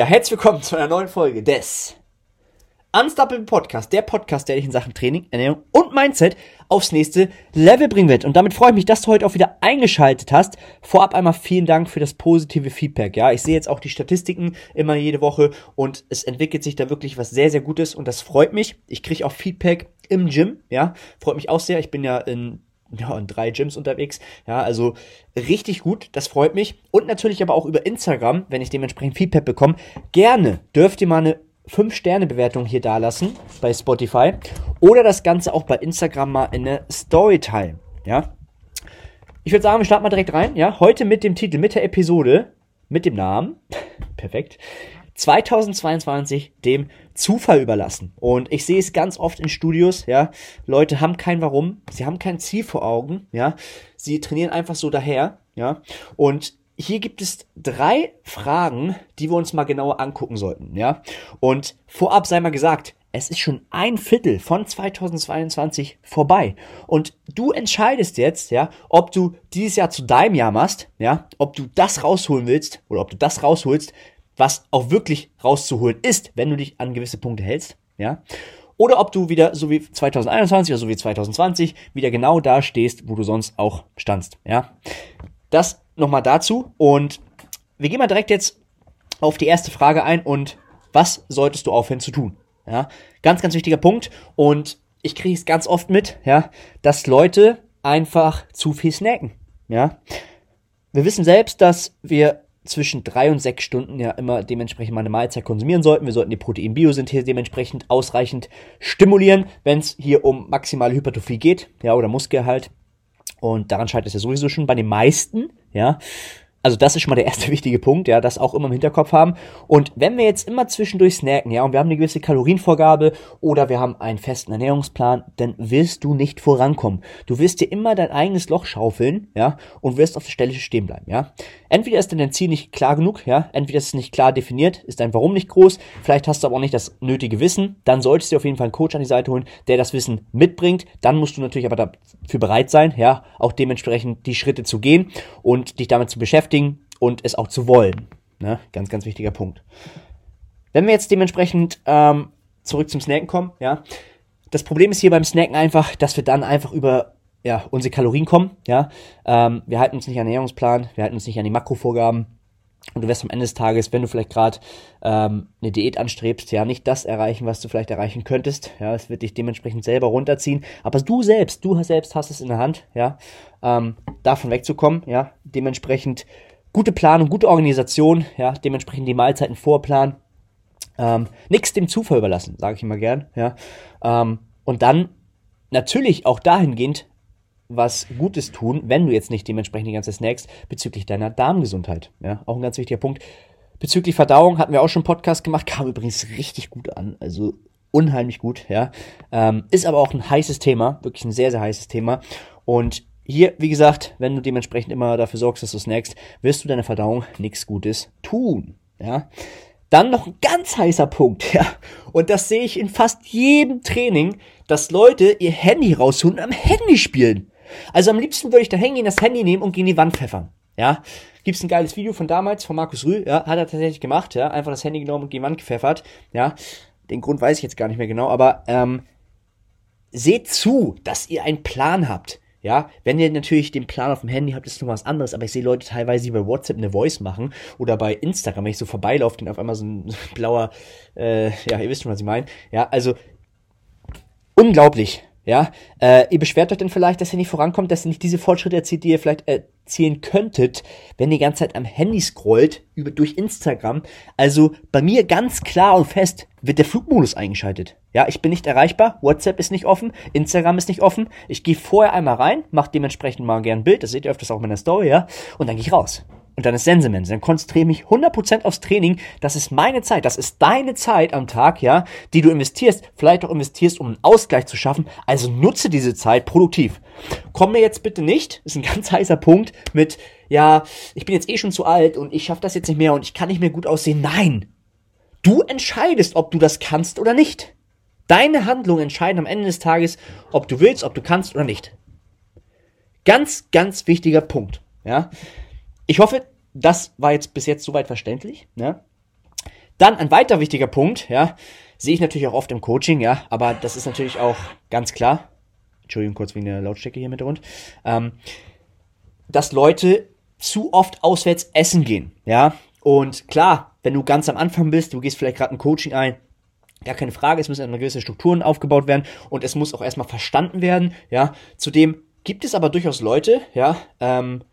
Ja, herzlich willkommen zu einer neuen Folge des Unstoppable Podcast, der Podcast, der dich in Sachen Training, Ernährung und Mindset aufs nächste Level bringen wird. Und damit freue ich mich, dass du heute auch wieder eingeschaltet hast. Vorab einmal vielen Dank für das positive Feedback. Ja, ich sehe jetzt auch die Statistiken immer jede Woche und es entwickelt sich da wirklich was sehr, sehr Gutes und das freut mich. Ich kriege auch Feedback im Gym. Ja, freut mich auch sehr. Ich bin ja in ja, in drei Gyms unterwegs. Ja, also richtig gut, das freut mich. Und natürlich aber auch über Instagram, wenn ich dementsprechend Feedback bekomme. Gerne dürft ihr mal eine 5-Sterne-Bewertung hier dalassen bei Spotify. Oder das Ganze auch bei Instagram mal in eine Story teilen. Ja. Ich würde sagen, wir starten mal direkt rein. Ja, heute mit dem Titel, mit der Episode, mit dem Namen. Perfekt. 2022 dem Zufall überlassen. Und ich sehe es ganz oft in Studios, ja. Leute haben kein Warum, sie haben kein Ziel vor Augen, ja. Sie trainieren einfach so daher, ja. Und hier gibt es drei Fragen, die wir uns mal genauer angucken sollten, ja. Und vorab sei mal gesagt, es ist schon ein Viertel von 2022 vorbei. Und du entscheidest jetzt, ja, ob du dieses Jahr zu deinem Jahr machst, ja, ob du das rausholen willst oder ob du das rausholst, was auch wirklich rauszuholen ist, wenn du dich an gewisse Punkte hältst, ja. Oder ob du wieder so wie 2021 oder so wie 2020 wieder genau da stehst, wo du sonst auch standst, ja. Das nochmal dazu und wir gehen mal direkt jetzt auf die erste Frage ein und was solltest du aufhören zu tun? Ja, ganz, ganz wichtiger Punkt und ich kriege es ganz oft mit, ja, dass Leute einfach zu viel snacken, ja. Wir wissen selbst, dass wir zwischen drei und sechs Stunden ja immer dementsprechend mal eine Mahlzeit konsumieren sollten. Wir sollten die Proteinbiosynthese dementsprechend ausreichend stimulieren, wenn es hier um maximale Hypertrophie geht, ja, oder Muskelhalt. Und daran scheitert es ja sowieso schon bei den meisten, ja. Also das ist schon mal der erste wichtige Punkt, ja, das auch immer im Hinterkopf haben. Und wenn wir jetzt immer zwischendurch snacken, ja, und wir haben eine gewisse Kalorienvorgabe oder wir haben einen festen Ernährungsplan, dann wirst du nicht vorankommen. Du wirst dir immer dein eigenes Loch schaufeln, ja, und wirst auf der Stelle stehen bleiben, ja. Entweder ist dein Ziel nicht klar genug, ja, entweder ist es nicht klar definiert, ist dein Warum nicht groß, vielleicht hast du aber auch nicht das nötige Wissen, dann solltest du auf jeden Fall einen Coach an die Seite holen, der das Wissen mitbringt. Dann musst du natürlich aber dafür bereit sein, ja, auch dementsprechend die Schritte zu gehen und dich damit zu beschäftigen beschäftigen und es auch zu wollen. Ne? Ganz, ganz wichtiger Punkt. Wenn wir jetzt dementsprechend ähm, zurück zum Snacken kommen, ja, das Problem ist hier beim Snacken einfach, dass wir dann einfach über ja, unsere Kalorien kommen, ja. Ähm, wir halten uns nicht an den Ernährungsplan, wir halten uns nicht an die Makrovorgaben. Und du wirst am Ende des Tages, wenn du vielleicht gerade ähm, eine Diät anstrebst, ja, nicht das erreichen, was du vielleicht erreichen könntest. Ja, es wird dich dementsprechend selber runterziehen. Aber du selbst, du selbst hast es in der Hand, ja, ähm, davon wegzukommen, ja, dementsprechend gute Planung, gute Organisation, ja, dementsprechend die Mahlzeiten vorplanen, ähm, nichts dem Zufall überlassen, sage ich immer gern, ja, ähm, und dann natürlich auch dahingehend was Gutes tun, wenn du jetzt nicht dementsprechend die ganze snackst, bezüglich deiner Darmgesundheit, ja, auch ein ganz wichtiger Punkt. Bezüglich Verdauung hatten wir auch schon einen Podcast gemacht, kam übrigens richtig gut an, also unheimlich gut, ja, ähm, ist aber auch ein heißes Thema, wirklich ein sehr, sehr heißes Thema und hier, wie gesagt, wenn du dementsprechend immer dafür sorgst, dass du snackst, wirst du deiner Verdauung nichts Gutes tun. Ja. Dann noch ein ganz heißer Punkt, ja. Und das sehe ich in fast jedem Training, dass Leute ihr Handy rausholen und am Handy spielen. Also am liebsten würde ich da hängen, das Handy nehmen und gegen die Wand pfeffern. Ja. Gibt's ein geiles Video von damals, von Markus Rühl, ja, hat er tatsächlich gemacht, ja. Einfach das Handy genommen und gegen die Wand gepfeffert, ja. Den Grund weiß ich jetzt gar nicht mehr genau, aber ähm, seht zu, dass ihr einen Plan habt. Ja, wenn ihr natürlich den Plan auf dem Handy habt, ist noch was anderes, aber ich sehe Leute teilweise, die bei WhatsApp eine Voice machen oder bei Instagram, wenn ich so vorbeilaufe, den auf einmal so ein blauer, äh, ja, ihr wisst schon, was ich meine. Ja, also unglaublich. Ja, äh, ihr beschwert euch dann vielleicht, dass ihr nicht vorankommt, dass ihr nicht diese Fortschritte erzielt, die ihr vielleicht erzielen könntet, wenn ihr die ganze Zeit am Handy scrollt, über, durch Instagram. Also bei mir ganz klar und fest wird der Flugmodus eingeschaltet. Ja, ich bin nicht erreichbar, WhatsApp ist nicht offen, Instagram ist nicht offen. Ich gehe vorher einmal rein, mache dementsprechend mal gern ein Bild, das seht ihr öfters auch in meiner Story, ja, und dann gehe ich raus. Und dann ist Sensemense. Dann konzentriere mich 100% aufs Training. Das ist meine Zeit. Das ist deine Zeit am Tag, ja, die du investierst. Vielleicht auch investierst, um einen Ausgleich zu schaffen. Also nutze diese Zeit produktiv. Komm mir jetzt bitte nicht, ist ein ganz heißer Punkt, mit, ja, ich bin jetzt eh schon zu alt und ich schaffe das jetzt nicht mehr und ich kann nicht mehr gut aussehen. Nein. Du entscheidest, ob du das kannst oder nicht. Deine Handlungen entscheiden am Ende des Tages, ob du willst, ob du kannst oder nicht. Ganz, ganz wichtiger Punkt. Ja. Ich hoffe, das war jetzt bis jetzt soweit verständlich. Ne? Dann ein weiter wichtiger Punkt, ja, sehe ich natürlich auch oft im Coaching, ja, aber das ist natürlich auch ganz klar. Entschuldigung, kurz wegen der Lautstärke hier mit rund. Ähm, dass Leute zu oft auswärts essen gehen, ja. Und klar, wenn du ganz am Anfang bist, du gehst vielleicht gerade ein Coaching ein, Gar keine Frage, es müssen gewisse Strukturen aufgebaut werden und es muss auch erstmal verstanden werden, ja. Zudem gibt es aber durchaus Leute, ja, ähm,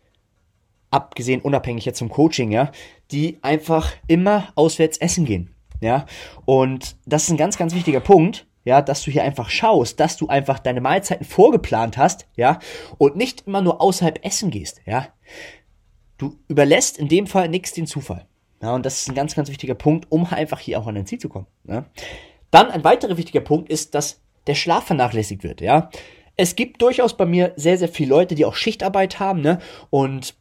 abgesehen unabhängig jetzt zum Coaching, ja, die einfach immer auswärts essen gehen, ja. Und das ist ein ganz, ganz wichtiger Punkt, ja, dass du hier einfach schaust, dass du einfach deine Mahlzeiten vorgeplant hast, ja, und nicht immer nur außerhalb essen gehst, ja. Du überlässt in dem Fall nichts den Zufall. Ja, und das ist ein ganz, ganz wichtiger Punkt, um einfach hier auch an dein Ziel zu kommen. Ja. Dann ein weiterer wichtiger Punkt ist, dass der Schlaf vernachlässigt wird. Ja, es gibt durchaus bei mir sehr, sehr viele Leute, die auch Schichtarbeit haben, ne? Und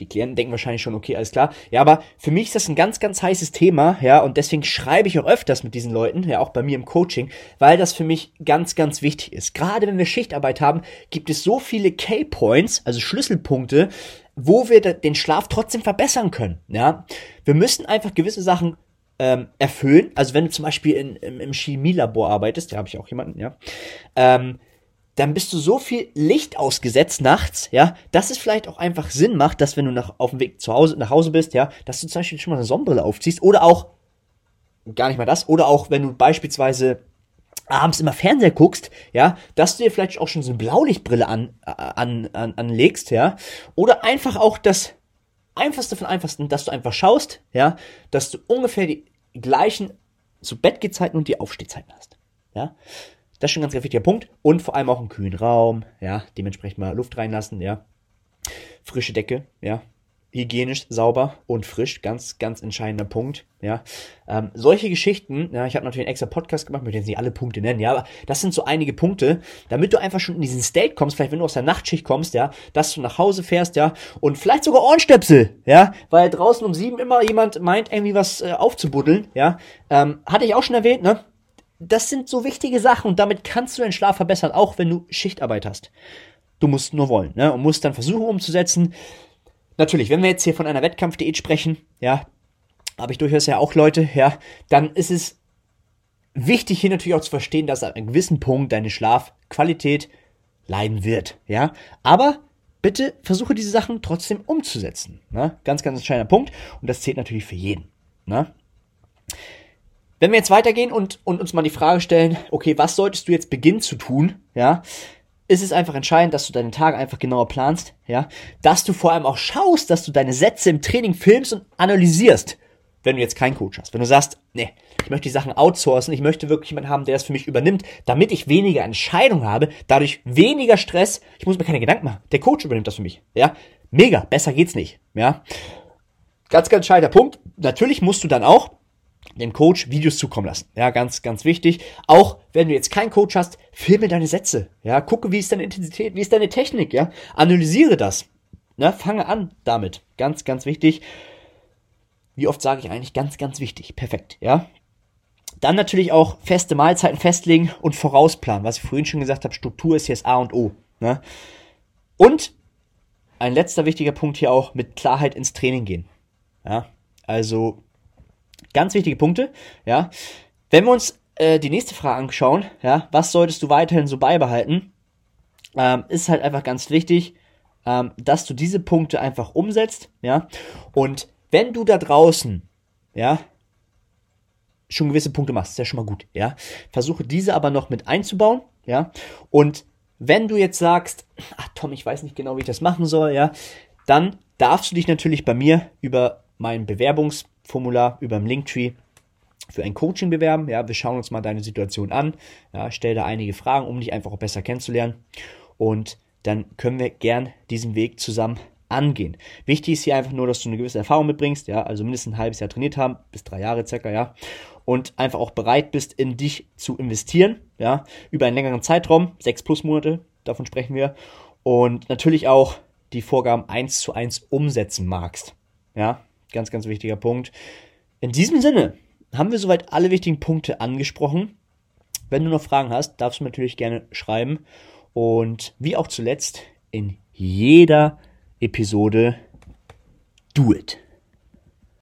die Klienten denken wahrscheinlich schon, okay, alles klar. Ja, aber für mich ist das ein ganz, ganz heißes Thema, ja, und deswegen schreibe ich auch öfters mit diesen Leuten, ja, auch bei mir im Coaching, weil das für mich ganz, ganz wichtig ist. Gerade wenn wir Schichtarbeit haben, gibt es so viele K-Points, also Schlüsselpunkte, wo wir den Schlaf trotzdem verbessern können. Ja, wir müssen einfach gewisse Sachen ähm, erfüllen. Also wenn du zum Beispiel in, im, im Chemielabor arbeitest, da habe ich auch jemanden, ja, ähm, dann bist du so viel Licht ausgesetzt nachts, ja, dass es vielleicht auch einfach Sinn macht, dass wenn du nach, auf dem Weg zu Hause, nach Hause bist, ja, dass du zum Beispiel schon mal eine Sonnenbrille aufziehst oder auch, gar nicht mal das, oder auch wenn du beispielsweise abends immer Fernseher guckst, ja, dass du dir vielleicht auch schon so eine Blaulichtbrille an, an, an, anlegst, ja, oder einfach auch das einfachste von einfachsten, dass du einfach schaust, ja, dass du ungefähr die gleichen zu Bettgehzeiten und die Aufstehzeiten hast, ja. Das ist schon ein ganz, wichtiger Punkt und vor allem auch einen kühlen Raum, ja, dementsprechend mal Luft reinlassen, ja. Frische Decke, ja, hygienisch, sauber und frisch, ganz, ganz entscheidender Punkt, ja. Ähm, solche Geschichten, ja, ich habe natürlich einen extra Podcast gemacht, möchte jetzt nicht alle Punkte nennen, ja, aber das sind so einige Punkte, damit du einfach schon in diesen State kommst, vielleicht wenn du aus der Nachtschicht kommst, ja, dass du nach Hause fährst, ja, und vielleicht sogar Ohrenstöpsel, ja, weil draußen um sieben immer jemand meint, irgendwie was äh, aufzubuddeln, ja, ähm, hatte ich auch schon erwähnt, ne, das sind so wichtige Sachen und damit kannst du deinen Schlaf verbessern, auch wenn du Schichtarbeit hast. Du musst nur wollen, ne, und musst dann versuchen umzusetzen, Natürlich, wenn wir jetzt hier von einer Wettkampfdiät sprechen, ja, habe ich durchaus ja auch Leute, ja, dann ist es wichtig hier natürlich auch zu verstehen, dass an einem gewissen Punkt deine Schlafqualität leiden wird, ja. Aber bitte versuche diese Sachen trotzdem umzusetzen. Ne? Ganz, ganz entscheidender Punkt. Und das zählt natürlich für jeden. Ne? Wenn wir jetzt weitergehen und, und uns mal die Frage stellen, okay, was solltest du jetzt beginnen zu tun, ja, ist es einfach entscheidend, dass du deine Tage einfach genauer planst, ja, dass du vor allem auch schaust, dass du deine Sätze im Training filmst und analysierst, wenn du jetzt keinen Coach hast. Wenn du sagst, nee, ich möchte die Sachen outsourcen, ich möchte wirklich jemanden haben, der das für mich übernimmt, damit ich weniger Entscheidung habe, dadurch weniger Stress, ich muss mir keine Gedanken machen. Der Coach übernimmt das für mich, ja. Mega, besser geht's nicht, ja. Ganz, ganz entscheidender Punkt. Natürlich musst du dann auch dem Coach Videos zukommen lassen. Ja, ganz, ganz wichtig. Auch wenn du jetzt keinen Coach hast, filme deine Sätze. Ja, gucke, wie ist deine Intensität, wie ist deine Technik, ja. Analysiere das. Ne, fange an damit. Ganz, ganz wichtig. Wie oft sage ich eigentlich ganz, ganz wichtig. Perfekt, ja. Dann natürlich auch feste Mahlzeiten festlegen und vorausplanen. Was ich vorhin schon gesagt habe, Struktur ist jetzt A und O. Ne? Und ein letzter wichtiger Punkt hier auch mit Klarheit ins Training gehen. Ja, also Ganz wichtige Punkte, ja. Wenn wir uns äh, die nächste Frage anschauen, ja, was solltest du weiterhin so beibehalten, ähm, ist halt einfach ganz wichtig, ähm, dass du diese Punkte einfach umsetzt, ja. Und wenn du da draußen, ja, schon gewisse Punkte machst, ist ja schon mal gut, ja. Versuche diese aber noch mit einzubauen, ja. Und wenn du jetzt sagst, ach Tom, ich weiß nicht genau, wie ich das machen soll, ja, dann darfst du dich natürlich bei mir über meinen Bewerbungs Formular über dem Linktree für ein Coaching bewerben. Ja, wir schauen uns mal deine Situation an. Ja, stell da einige Fragen, um dich einfach auch besser kennenzulernen. Und dann können wir gern diesen Weg zusammen angehen. Wichtig ist hier einfach nur, dass du eine gewisse Erfahrung mitbringst, ja, also mindestens ein halbes Jahr trainiert haben, bis drei Jahre circa, ja, und einfach auch bereit bist, in dich zu investieren, ja, über einen längeren Zeitraum, sechs plus Monate, davon sprechen wir, und natürlich auch die Vorgaben eins zu eins umsetzen magst, ja, Ganz, ganz wichtiger Punkt. In diesem Sinne haben wir soweit alle wichtigen Punkte angesprochen. Wenn du noch Fragen hast, darfst du natürlich gerne schreiben. Und wie auch zuletzt in jeder Episode, do it.